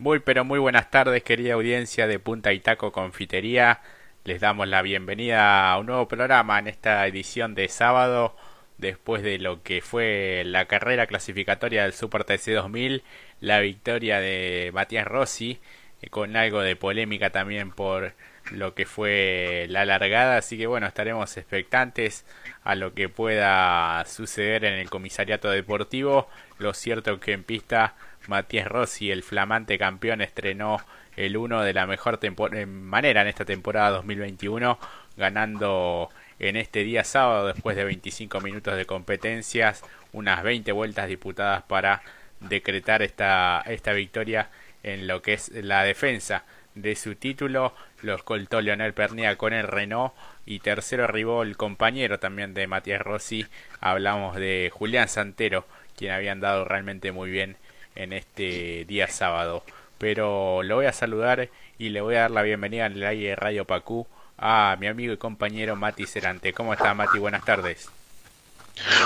Muy pero muy buenas tardes querida audiencia de Punta y Taco Confitería. Les damos la bienvenida a un nuevo programa en esta edición de sábado después de lo que fue la carrera clasificatoria del Super TC 2000, la victoria de Matías Rossi eh, con algo de polémica también por lo que fue la largada, así que bueno, estaremos expectantes a lo que pueda suceder en el comisariato deportivo. Lo cierto que en pista Matías Rossi, el flamante campeón, estrenó el 1 de la mejor manera en esta temporada 2021, ganando en este día sábado, después de 25 minutos de competencias, unas 20 vueltas disputadas para decretar esta, esta victoria en lo que es la defensa de su título. Lo escoltó Leonel Pernia con el Renault y tercero arribó el compañero también de Matías Rossi. Hablamos de Julián Santero, quien había andado realmente muy bien en este día sábado. Pero lo voy a saludar y le voy a dar la bienvenida en el aire de Radio Pacú a mi amigo y compañero Mati Cerante. ¿Cómo está Mati? Buenas tardes.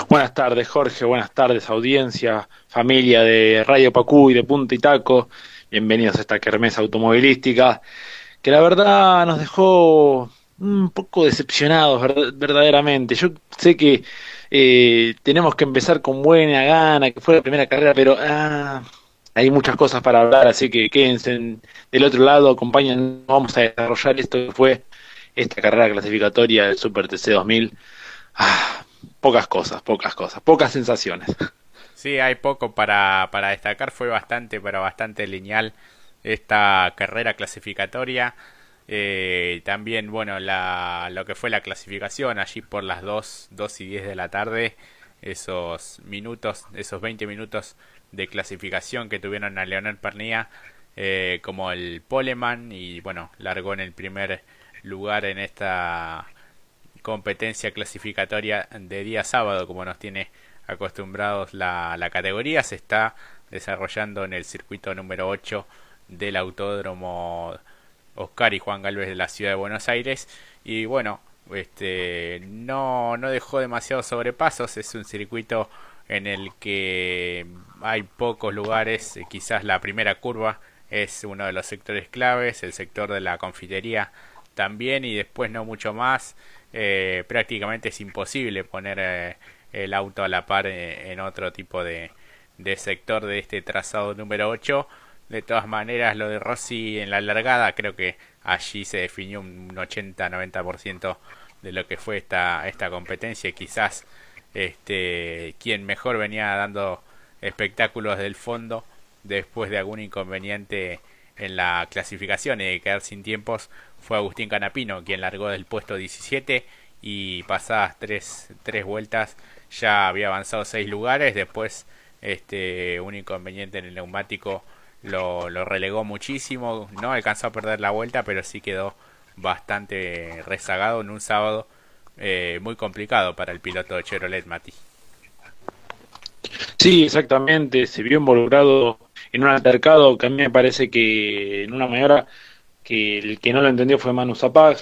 Buenas tardes Jorge, buenas tardes audiencia, familia de Radio Pacú y de Punta y Taco. Bienvenidos a esta kermesa automovilística que la verdad nos dejó un poco decepcionados verdaderamente. Yo sé que eh, tenemos que empezar con buena gana, que fue la primera carrera, pero ah, hay muchas cosas para hablar, así que quédense del otro lado, acompañen, vamos a desarrollar esto que fue esta carrera clasificatoria del Super TC 2000. Ah, pocas cosas, pocas cosas, pocas sensaciones. Sí, hay poco para, para destacar, fue bastante, pero bastante lineal esta carrera clasificatoria. Eh, también, bueno, la, lo que fue la clasificación allí por las 2, 2 y 10 de la tarde, esos minutos, esos 20 minutos de clasificación que tuvieron a Leonel Pernía eh, como el poleman y bueno, largó en el primer lugar en esta competencia clasificatoria de día sábado como nos tiene acostumbrados la, la categoría. Se está desarrollando en el circuito número 8 del autódromo Oscar y Juan Galvez de la ciudad de Buenos Aires. Y bueno este no no dejó demasiados sobrepasos. Es un circuito en el que hay pocos lugares. Quizás la primera curva es uno de los sectores claves el sector de la confitería también y después no mucho más. Eh, prácticamente es imposible poner eh, el auto a la par eh, en otro tipo de, de sector de este trazado número 8 de todas maneras, lo de Rossi en la largada, creo que allí se definió un 80-90% de lo que fue esta, esta competencia. Quizás este, quien mejor venía dando espectáculos del fondo después de algún inconveniente en la clasificación y de quedar sin tiempos fue Agustín Canapino, quien largó del puesto 17 y pasadas tres, tres vueltas ya había avanzado seis lugares. Después este, un inconveniente en el neumático lo, lo relegó muchísimo, no alcanzó a perder la vuelta, pero sí quedó bastante rezagado en un sábado eh, muy complicado para el piloto de Chevrolet Mati. Sí, exactamente, se vio involucrado en un altercado que a mí me parece que en una maniobra que el que no lo entendió fue Manu Zapag.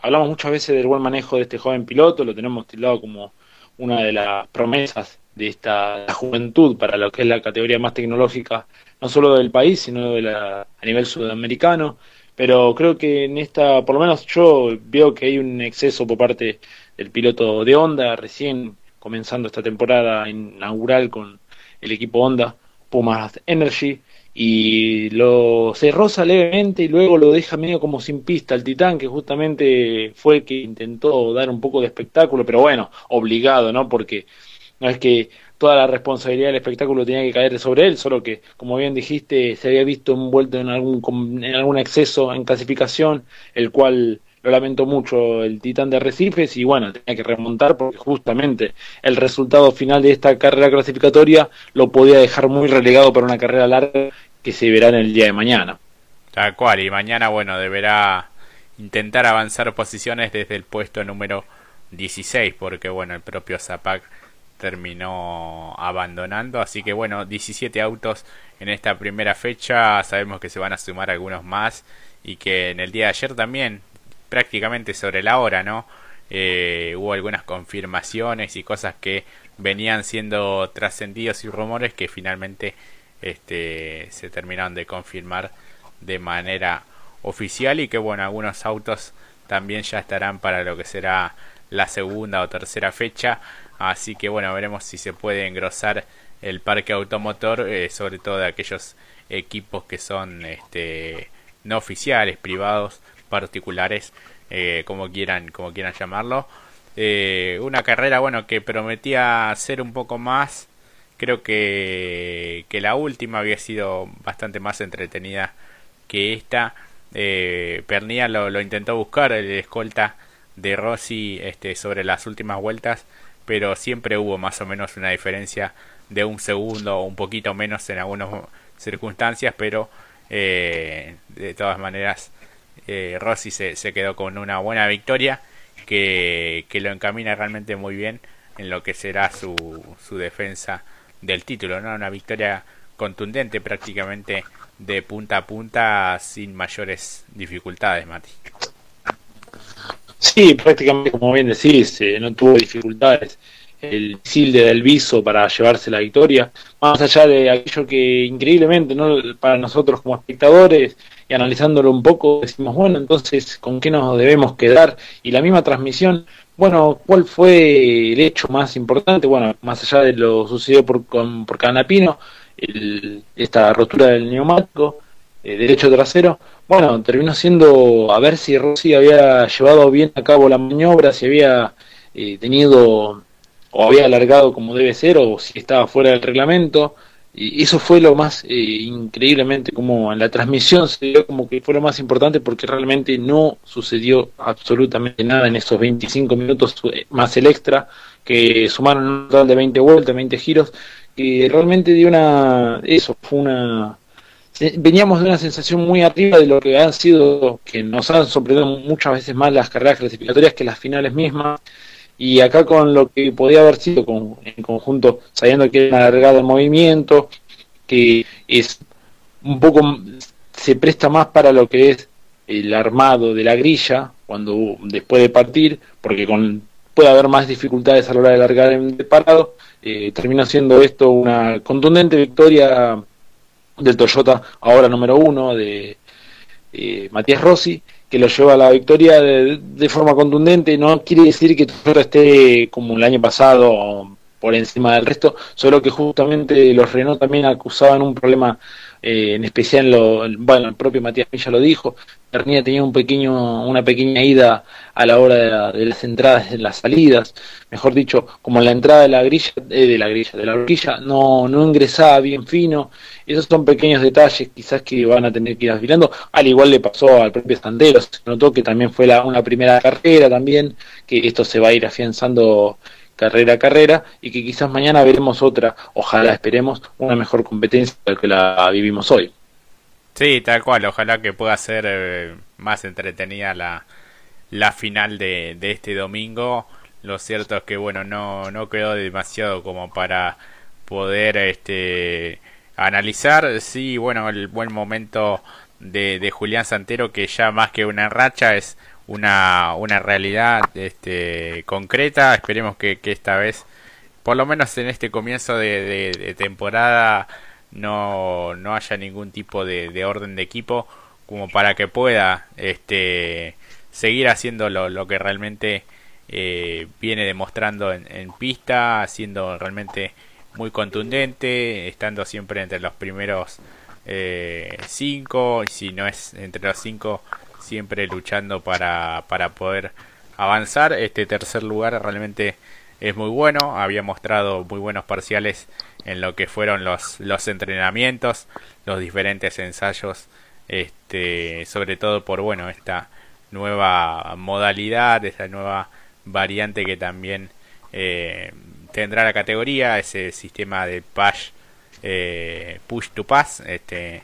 Hablamos muchas veces del buen manejo de este joven piloto, lo tenemos tildado como una de las promesas de esta juventud para lo que es la categoría más tecnológica no solo del país, sino de la, a nivel sudamericano. Pero creo que en esta, por lo menos yo veo que hay un exceso por parte del piloto de Honda, recién comenzando esta temporada inaugural con el equipo Honda, Pumas Energy, y lo se roza levemente y luego lo deja medio como sin pista el Titán, que justamente fue el que intentó dar un poco de espectáculo, pero bueno, obligado, ¿no? Porque no es que toda la responsabilidad del espectáculo tenía que caer sobre él, solo que, como bien dijiste, se había visto envuelto en algún, en algún exceso en clasificación, el cual lo lamentó mucho el Titán de Recifes y bueno, tenía que remontar porque justamente el resultado final de esta carrera clasificatoria lo podía dejar muy relegado para una carrera larga que se verá en el día de mañana. Tal cual, y mañana, bueno, deberá intentar avanzar posiciones desde el puesto número 16, porque bueno, el propio Zapac terminó abandonando. Así que bueno, 17 autos en esta primera fecha. Sabemos que se van a sumar algunos más y que en el día de ayer también, prácticamente sobre la hora, ¿no? Eh, hubo algunas confirmaciones y cosas que venían siendo trascendidos y rumores que finalmente este, se terminaron de confirmar de manera oficial y que bueno, algunos autos también ya estarán para lo que será la segunda o tercera fecha. Así que bueno, veremos si se puede engrosar el parque automotor, eh, sobre todo de aquellos equipos que son este, no oficiales, privados, particulares, eh, como quieran, como quieran llamarlo. Eh, una carrera, bueno, que prometía ser un poco más. Creo que, que la última había sido bastante más entretenida que esta. Eh, Pernilla lo, lo, intentó buscar, el escolta de Rossi este, sobre las últimas vueltas, pero siempre hubo más o menos una diferencia de un segundo o un poquito menos en algunas circunstancias, pero eh, de todas maneras eh, Rossi se, se, quedó con una buena victoria que, que, lo encamina realmente muy bien en lo que será su, su defensa del título, ¿no? Una victoria contundente prácticamente de punta a punta sin mayores dificultades, Mati. Sí, prácticamente como bien decís, eh, no tuvo dificultades el misil de Delviso para llevarse la victoria, más allá de aquello que increíblemente no para nosotros como espectadores y analizándolo un poco decimos, bueno, entonces, ¿con qué nos debemos quedar? Y la misma transmisión, bueno, ¿cuál fue el hecho más importante? Bueno, más allá de lo sucedido por, con, por Canapino, el, esta rotura del neumático, eh, derecho trasero, bueno, terminó siendo a ver si Rossi había llevado bien a cabo la maniobra, si había eh, tenido o había alargado como debe ser o si estaba fuera del reglamento. Y eso fue lo más eh, increíblemente como en la transmisión se dio como que fue lo más importante porque realmente no sucedió absolutamente nada en esos 25 minutos eh, más el extra que sumaron un total de 20 vueltas, 20 giros que realmente dio una eso fue una veníamos de una sensación muy arriba de lo que han sido que nos han sorprendido muchas veces más las carreras clasificatorias que las finales mismas. Y acá con lo que podía haber sido con, en conjunto, sabiendo que era alargado el movimiento, que es un poco, se presta más para lo que es el armado de la grilla, cuando después de partir, porque con, puede haber más dificultades a la hora de largar en parado, eh, termina siendo esto una contundente victoria del Toyota, ahora número uno, de eh, Matías Rossi, que lo lleva a la victoria de, forma contundente. No quiere decir que Toyota esté como el año pasado por encima del resto, solo que justamente los Renault también acusaban un problema eh, en especial lo, bueno el propio Matías Milla lo dijo Bernía tenía un pequeño una pequeña ida a la hora de, las entradas y las salidas. Mejor dicho como la entrada de la grilla eh, de la grilla de la horquilla no no ingresaba bien fino. Esos son pequeños detalles quizás que van a tener que ir afilando al igual le pasó al propio Sandero se notó que también fue la, una primera carrera también que esto se va a ir afianzando carrera a carrera y que quizás mañana veremos otra, ojalá esperemos una mejor competencia que la vivimos hoy. Sí, tal cual, ojalá que pueda ser eh, más entretenida la, la final de, de este domingo. Lo cierto es que bueno, no, no quedó demasiado como para poder este analizar. Sí, bueno, el buen momento de, de Julián Santero que ya más que una racha es una, una realidad este, concreta. Esperemos que, que, esta vez, por lo menos en este comienzo de, temporada, no, no, haya ningún tipo de, orden de equipo como para que pueda este, seguir haciendo lo, que realmente eh, viene demostrando en, pista, siendo realmente muy contundente, estando siempre entre los primeros eh, cinco, si no es entre los cinco, siempre luchando para, para poder avanzar. Este tercer lugar realmente es muy bueno, había mostrado muy buenos parciales en lo que fueron los, los entrenamientos, los diferentes ensayos, este, sobre todo por bueno esta nueva modalidad, esta nueva variante que también eh, tendrá la categoría, ese sistema de push, eh, push to pass, este,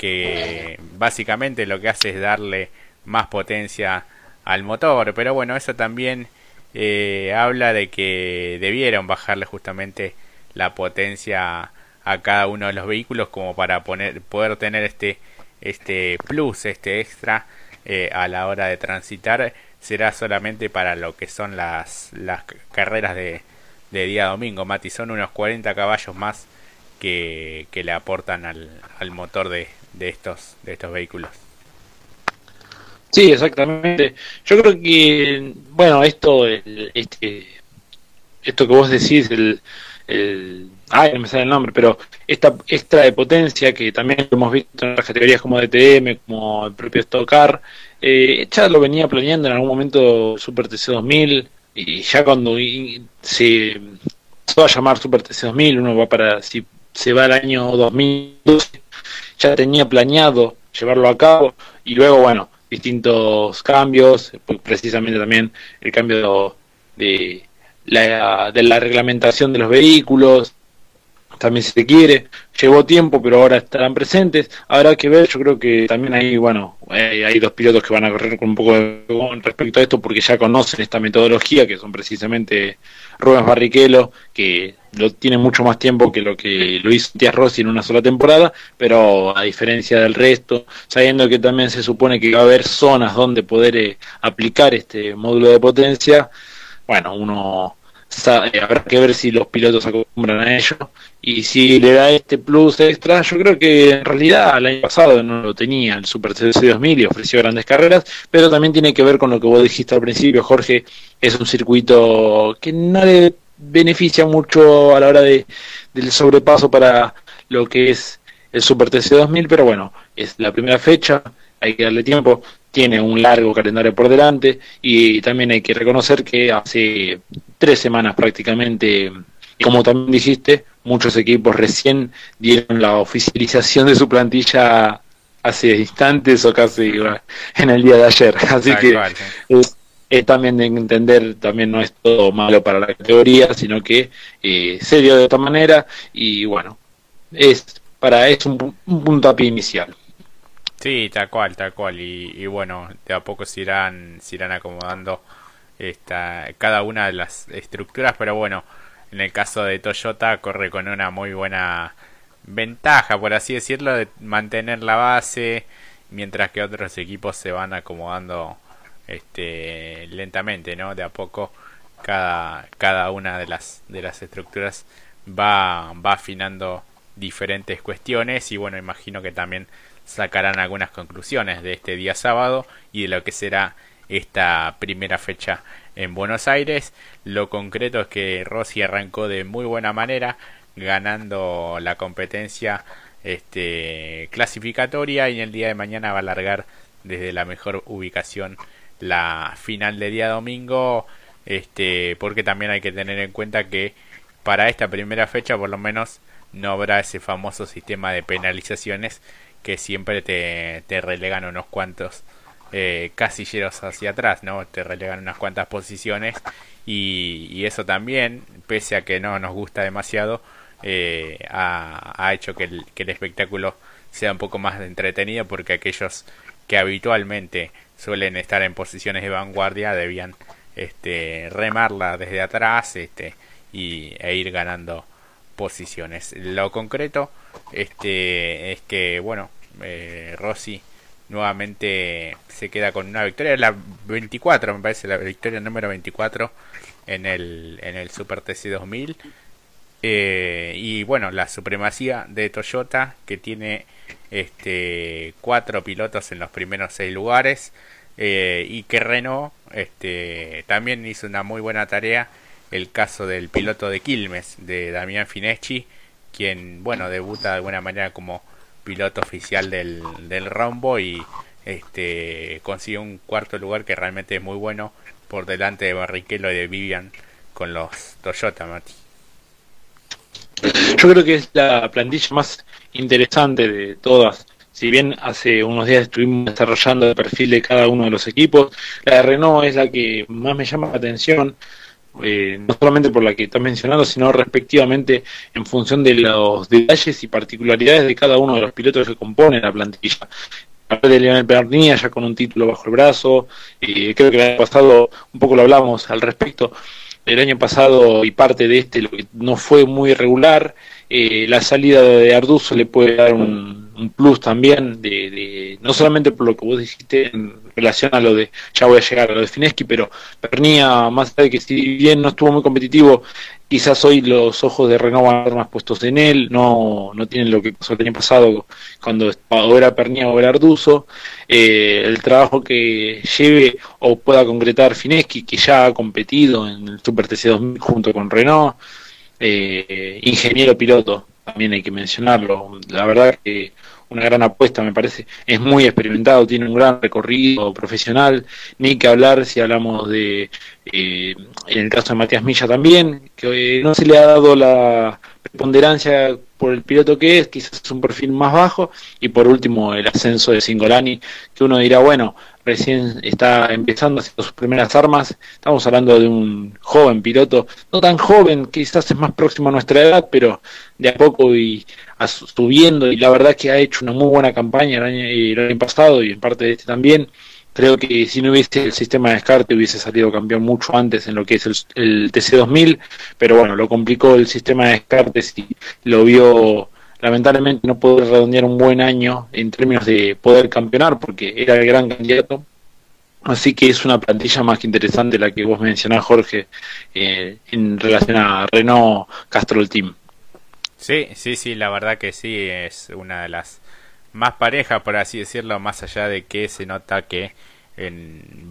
que básicamente lo que hace es darle más potencia al motor. Pero bueno, eso también eh, habla de que debieron bajarle justamente la potencia a cada uno de los vehículos como para poner, poder tener este, este plus, este extra eh, a la hora de transitar. Será solamente para lo que son las, las carreras de, de día domingo, Mati. Son unos 40 caballos más que, que le aportan al, al motor de, de, estos, de estos vehículos. Sí, exactamente. Yo creo que, bueno, esto, este, esto que vos decís, el, el, ay, no me sale el nombre, pero esta extra de potencia que también lo hemos visto en las categorías como DTM, como el propio Stock Car, eh, ya lo venía planeando en algún momento Super TC2000 y ya cuando se, va a llamar Super TC2000, uno va para, si se va al año 2012, ya tenía planeado llevarlo a cabo y luego, bueno, distintos cambios, precisamente también el cambio de la, de la reglamentación de los vehículos, también se quiere, llevó tiempo, pero ahora estarán presentes. Habrá que ver, yo creo que también hay, bueno, hay dos pilotos que van a correr con un poco de respecto a esto porque ya conocen esta metodología, que son precisamente Rubens Barrichello, que lo tiene mucho más tiempo que lo que lo hizo Tías Rossi en una sola temporada, pero a diferencia del resto, sabiendo que también se supone que va a haber zonas donde poder eh, aplicar este módulo de potencia, bueno, uno habrá que ver si los pilotos acostumbran a ello. Y si le da este plus extra, yo creo que en realidad el año pasado no lo tenía el Super TC 2000 y ofreció grandes carreras, pero también tiene que ver con lo que vos dijiste al principio, Jorge, es un circuito que no le beneficia mucho a la hora de, del sobrepaso para lo que es el Super TC 2000, pero bueno, es la primera fecha, hay que darle tiempo, tiene un largo calendario por delante y también hay que reconocer que hace tres semanas prácticamente, como también dijiste, muchos equipos recién dieron la oficialización de su plantilla hace instantes o casi en el día de ayer. Así que es, también de entender, también no es todo malo para la categoría, sino que eh, se dio de esta manera y bueno, es para es un, un puntapié inicial. Sí, tal cual, tal cual. Y, bueno, de a poco se irán, se irán acomodando esta, cada una de las estructuras, pero bueno, en el caso de Toyota corre con una muy buena ventaja, por así decirlo, de mantener la base, mientras que otros equipos se van acomodando este lentamente, ¿no? De a poco cada, cada una de las, de las estructuras va, va afinando diferentes cuestiones y bueno, imagino que también sacarán algunas conclusiones de este día sábado y de lo que será esta primera fecha en Buenos Aires. Lo concreto es que Rossi arrancó de muy buena manera, ganando la competencia este, clasificatoria y en el día de mañana va a largar desde la mejor ubicación la final de día domingo este porque también hay que tener en cuenta que para esta primera fecha por lo menos no habrá ese famoso sistema de penalizaciones que siempre te, te relegan unos cuantos eh, casilleros hacia atrás, ¿no? Te relegan unas cuantas posiciones y, y, eso también, pese a que no nos gusta demasiado, eh, ha, hecho que el, que el espectáculo sea un poco más entretenido porque aquellos que habitualmente suelen estar en posiciones de vanguardia debían este, remarla desde atrás este, y, e ir ganando posiciones. Lo concreto este, es que, bueno, eh, Rossi nuevamente se queda con una victoria, la 24 me parece, la victoria número 24 en el, en el Super TC 2000. Eh, y bueno, la supremacía de Toyota que tiene este cuatro pilotos en los primeros seis lugares eh, y que Renault este, también hizo una muy buena tarea el caso del piloto de Quilmes, de Damián Fineschi, quien, bueno, debuta de alguna manera como piloto oficial del, del rombo y este consigue un cuarto lugar que realmente es muy bueno por delante de Barrichello y de Vivian con los Toyota, Mati. Yo creo que es la plantilla más interesante de todas. Si bien hace unos días estuvimos desarrollando el perfil de cada uno de los equipos, la de Renault es la que más me llama la atención eh, no solamente por la que estás mencionando, sino respectivamente en función de los detalles y particularidades de cada uno de los pilotos que componen la plantilla. de Leonel Pernilla ya con un título bajo el brazo, eh, creo que el año pasado, un poco lo hablamos al respecto, el año pasado y parte de este lo que no fue muy regular, eh, la salida de Arduzo le puede dar un, un plus también, de, no solamente por lo que vos dijiste en relación a lo de, ya voy a llegar a lo de Fineski, pero Pernía, más allá de que si bien no estuvo muy competitivo, quizás hoy los ojos de Renault van a estar más puestos en él, no, no tienen lo que pasó el año pasado cuando o era Pernía o era Arduzo, eh, el trabajo que lleve o pueda concretar Fineski, que ya ha competido en el Super TC2000 junto con Renault, eh, ingeniero piloto, también hay que mencionarlo. La verdad que una gran apuesta, me parece. Es muy experimentado, tiene un gran recorrido profesional. Ni que hablar si hablamos de, eh, en el caso de Matías Milla también, que eh, no se le ha dado la preponderancia por el piloto que es, quizás un perfil más bajo. Y por último, el ascenso de Singolani, que uno dirá, bueno, recién está empezando haciendo sus primeras armas. Estamos hablando de un joven piloto, no tan joven, quizás es más próximo a nuestra edad, pero de a poco y subiendo. Y la verdad que ha hecho una muy buena campaña el año, el año pasado y en parte de este también. Creo que si no hubiese el sistema de descarte hubiese salido campeón mucho antes en lo que es el, el TC2000, pero bueno, lo complicó el sistema de descartes y lo vio lamentablemente no pudo redondear un buen año en términos de poder campeonar porque era el gran candidato. Así que es una plantilla más que interesante la que vos mencionás, Jorge, eh, en relación a Renault Castrol Team. Sí, sí, sí, la verdad que sí, es una de las más parejas, por así decirlo, más allá de que se nota que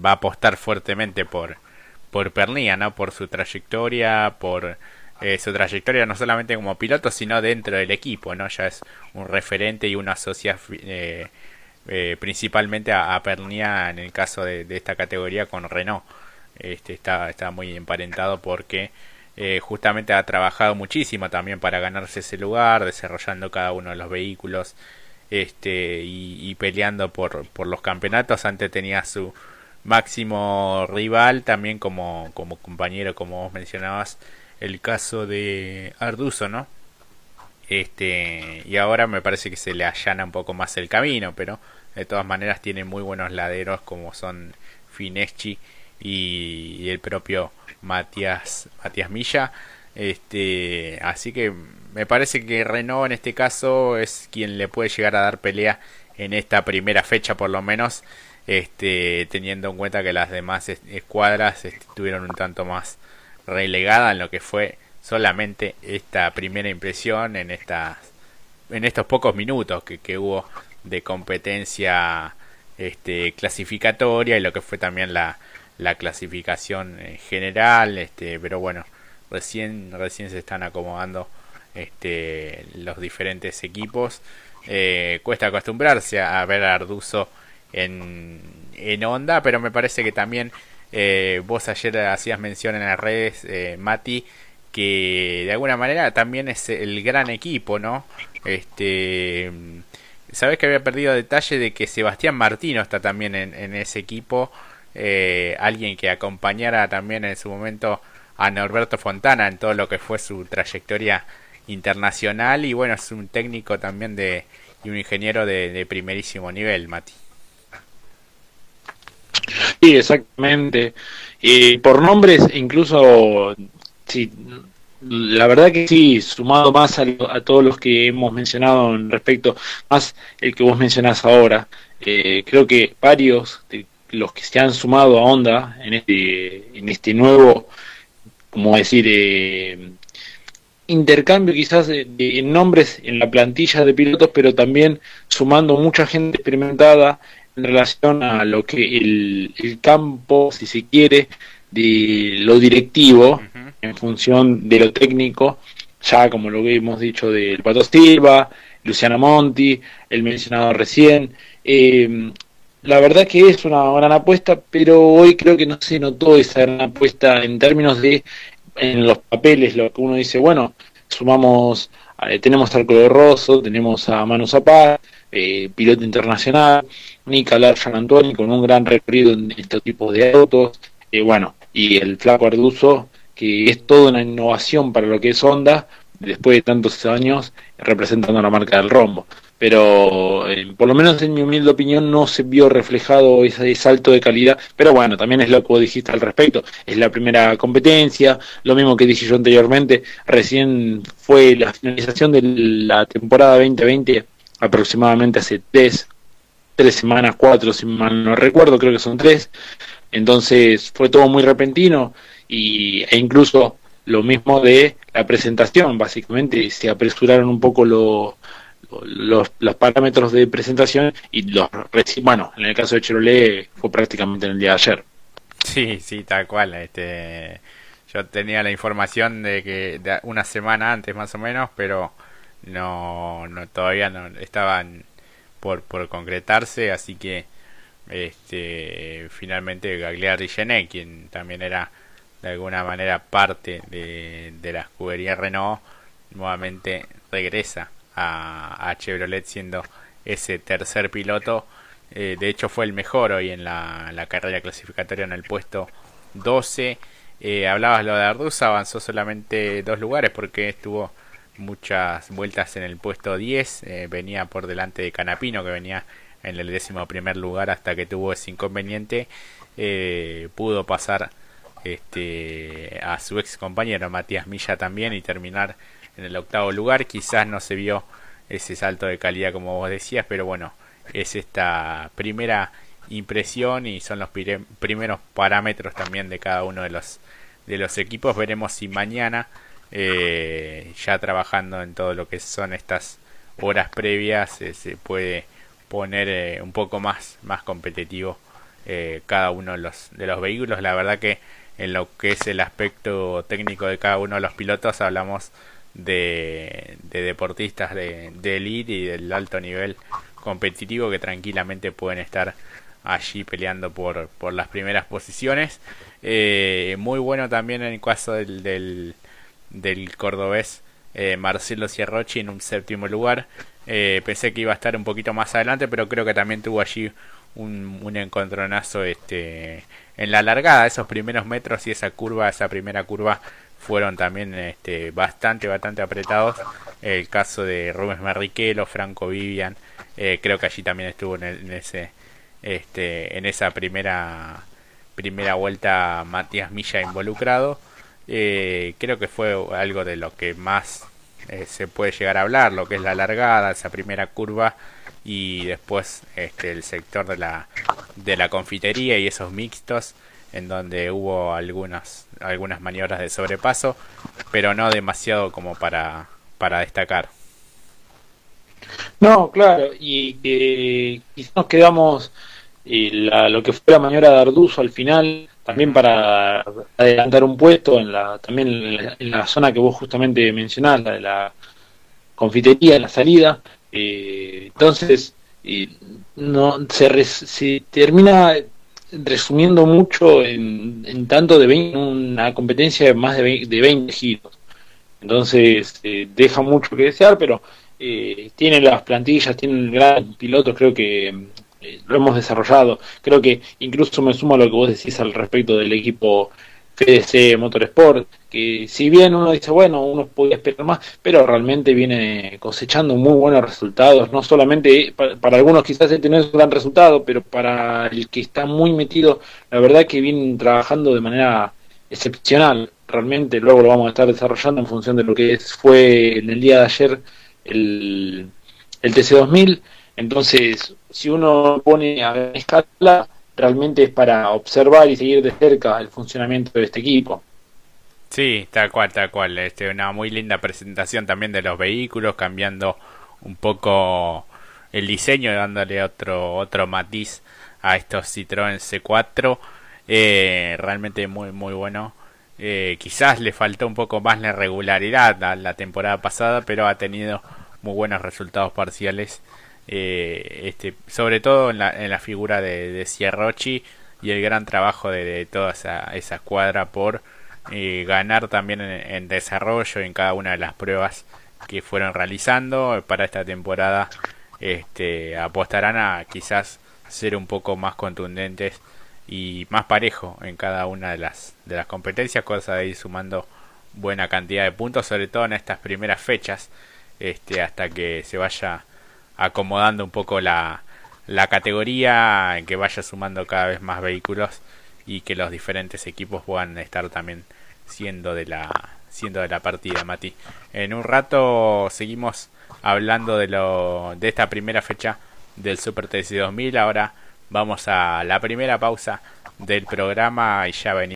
va a apostar fuertemente por, por Pernilla, ¿no? Por su trayectoria, por eh, su trayectoria no solamente como piloto, sino dentro del equipo, ¿no? Ya es un referente y una asocia eh, eh, principalmente a, Pernia en el caso de, esta categoría con Renault. Este, está, está muy emparentado porque justamente ha trabajado muchísimo también para ganarse ese lugar, desarrollando cada uno de los vehículos este, y, y peleando por, por los campeonatos. Antes tenía su máximo rival también como, como compañero, como vos mencionabas, el caso de Arduzo, ¿no? Este, y ahora me parece que se le allana un poco más el camino, pero de todas maneras tiene muy buenos laderos como son Fineschi y, el propio Matías, Matías Milla. Este, así que me parece que Renault en este caso es quien le puede llegar a dar pelea en esta primera fecha por lo menos, este, teniendo en cuenta que las demás escuadras estuvieron un tanto más relegada en lo que fue solamente esta primera impresión en estas en estos pocos minutos que, que hubo de competencia este clasificatoria y lo que fue también la, la clasificación general este pero bueno recién recién se están acomodando este los diferentes equipos. Eh, cuesta acostumbrarse a ver a Arduzo en, en onda pero me parece que también eh, vos ayer hacías mención en las redes, eh, Mati, que de alguna manera también es el gran equipo, ¿no? Este, sabes que había perdido detalle de que Sebastián Martino está también en, ese equipo, eh, alguien que acompañara también en su momento a Norberto Fontana en todo lo que fue su trayectoria internacional y bueno, es un técnico también de y un ingeniero de primerísimo nivel, Mati. Sí, exactamente. Y por nombres, incluso, sí, la verdad que sí, sumado más a, todos los que hemos mencionado en respecto, más el que vos mencionás ahora, eh, creo que varios de los que se han sumado a Honda en este, en este nuevo, como decir, eh, intercambio quizás de, de, nombres en la plantilla de pilotos, pero también sumando mucha gente experimentada en relación a lo que el, campo, si se quiere, de lo directivo en función de lo técnico, ya como lo que hemos dicho del Pato Silva, Luciana Monti, el mencionado recién. Eh, la verdad que es una gran apuesta, pero hoy creo que no se notó esa gran apuesta en términos de en los papeles, lo que uno dice, bueno, sumamos, eh, tenemos al Color Rosso, tenemos a Manu Zapata, eh, piloto internacional, Nicolás San Antonio con un gran recorrido en estos tipos de autos, eh, bueno, y el Flaco Arduzo, que es toda una innovación para lo que es Honda, después de tantos años representando la marca del rombo. Pero eh, por lo menos en mi humilde opinión no se vio reflejado ese salto de calidad. Pero bueno, también es lo que dijiste al respecto. Es la primera competencia, lo mismo que dije yo anteriormente. Recién fue la finalización de la temporada 2020 aproximadamente hace tres, tres semanas, cuatro, si mal no recuerdo, creo que son tres. Entonces fue todo muy repentino y, e incluso lo mismo de la presentación, básicamente se apresuraron un poco los, los parámetros de presentación y los bueno, en el caso de Chevrolet fue prácticamente en el día de ayer. Sí, sí, tal cual. Este, yo tenía la información de que de una semana antes más o menos, pero no, no todavía no estaban por, por concretarse, así que este, finalmente Gagliardi Gené, quien también era de alguna manera parte de, de la escudería Renault, nuevamente regresa a, a Chevrolet siendo ese tercer piloto. Eh, de hecho fue el mejor hoy en la, la carrera clasificatoria en el puesto 12. Eh, hablabas lo de Arduza, avanzó solamente dos lugares porque estuvo muchas vueltas en el puesto 10. Eh, venía por delante de Canapino que venía en el décimo primer lugar hasta que tuvo ese inconveniente. Eh, pudo pasar este, a su ex compañero Matías Milla también y terminar en el octavo lugar. Quizás no se vio ese salto de calidad como vos decías, pero bueno, es esta primera impresión y son los primeros parámetros también de cada uno de los de los equipos veremos si mañana eh, ya trabajando en todo lo que son estas horas previas eh, se puede poner eh, un poco más más competitivo cada uno de los de los vehículos la verdad que en lo que es el aspecto técnico de cada uno de los pilotos hablamos de, de deportistas de, de elite y del alto nivel competitivo que tranquilamente pueden estar allí peleando por, por las primeras posiciones. Muy bueno también en el caso del, del cordobés eh, Marcelo Sierrochi en un séptimo lugar. Eh, pensé que iba a estar un poquito más adelante, pero creo que también tuvo allí un, un encontronazo este, en la largada. Esos primeros metros y esa curva, esa primera curva fueron también este, bastante, bastante apretados. El caso de Rubens Marriquelo, Franco Vivian, creo que allí también estuvo en ese este, en esa primera primera vuelta Matías Milla involucrado. Eh, creo que fue algo de lo que más eh, se puede llegar a hablar, lo que es la largada, esa primera curva y después este, el sector de la, de la confitería y esos mixtos en donde hubo algunas, algunas maniobras de sobrepaso, pero no demasiado como para, para destacar. No, claro, y que quizás nos quedamos y la, lo que fue la maniobra de Arduzo al final, también para adelantar un puesto en la, también en la, zona que vos justamente mencionás, la de la confitería, en la salida. Eh, entonces, no se, se termina resumiendo mucho en, en tanto de una competencia de más de 20, de 20 giros. Entonces, eh, deja mucho que desear, pero eh, tiene las plantillas, tiene gran pilotos, creo que lo hemos desarrollado. Creo que incluso me sumo a lo que vos decís al respecto del equipo FDC Motorsport, que si bien uno dice, bueno, uno podía esperar más, pero realmente viene cosechando muy buenos resultados, no solamente para, algunos quizás este no es un gran resultado, pero para el que está muy metido, la verdad que viene trabajando de manera excepcional, realmente luego lo vamos a estar desarrollando en función de lo que fue en el día de ayer el, el TC2000, entonces si uno pone a escala, realmente es para observar y seguir de cerca el funcionamiento de este equipo. Sí, tal cual, tal cual. Este, una muy linda presentación también de los vehículos, cambiando un poco el diseño, dándole otro otro matiz a estos Citroën C4. Eh, realmente muy muy bueno. Eh, quizás le faltó un poco más la regularidad a la temporada pasada, pero ha tenido muy buenos resultados parciales eh, este, sobre todo en la, en la figura de, de Sierrochi y el gran trabajo de, toda esa, esa escuadra por eh, ganar también en, desarrollo en cada una de las pruebas que fueron realizando. Para esta temporada este, apostarán a quizás ser un poco más contundentes y más parejo en cada una de las de las competencias cosa de ir sumando buena cantidad de puntos sobre todo en estas primeras fechas este hasta que se vaya acomodando un poco la, la categoría, en que vaya sumando cada vez más vehículos y que los diferentes equipos puedan estar también siendo de la siendo de la partida, Mati. En un rato seguimos hablando de, lo, de esta primera fecha del Super TC 2000. Ahora vamos a la primera pausa del programa y ya venimos.